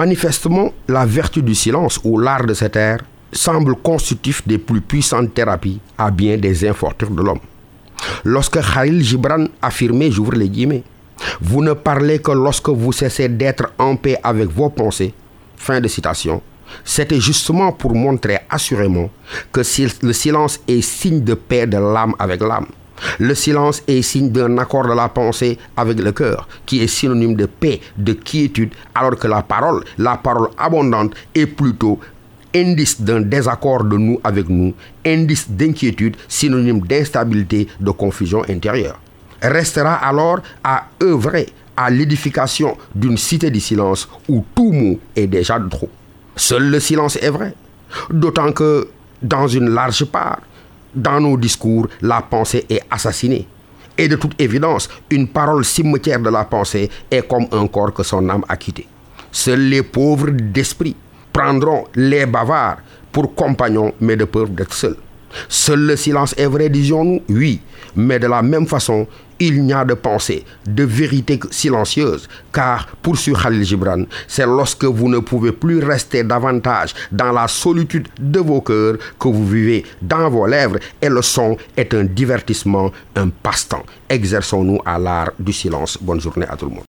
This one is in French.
Manifestement, la vertu du silence ou l'art de cette ère semble constitutif des plus puissantes thérapies à bien des infortunes de l'homme. Lorsque Khalil Gibran affirmait, j'ouvre les guillemets, vous ne parlez que lorsque vous cessez d'être en paix avec vos pensées, fin de citation, c'était justement pour montrer assurément que le silence est signe de paix de l'âme avec l'âme. Le silence est signe d'un accord de la pensée avec le cœur, qui est synonyme de paix, de quiétude, alors que la parole, la parole abondante, est plutôt indice d'un désaccord de nous avec nous, indice d'inquiétude, synonyme d'instabilité, de confusion intérieure. Restera alors à œuvrer à l'édification d'une cité du silence où tout mot est déjà de trop. Seul le silence est vrai. D'autant que, dans une large part, dans nos discours, la pensée est assassinée. Et de toute évidence, une parole cimetière de la pensée est comme un corps que son âme a quitté. Seuls les pauvres d'esprit prendront les bavards pour compagnons, mais de peur d'être seuls. Seul le silence est vrai, disions-nous Oui, mais de la même façon, il n'y a de pensée, de vérité silencieuse, car, poursuit Khalil Gibran, c'est lorsque vous ne pouvez plus rester davantage dans la solitude de vos cœurs que vous vivez dans vos lèvres, et le son est un divertissement, un passe-temps. Exerçons-nous à l'art du silence. Bonne journée à tout le monde.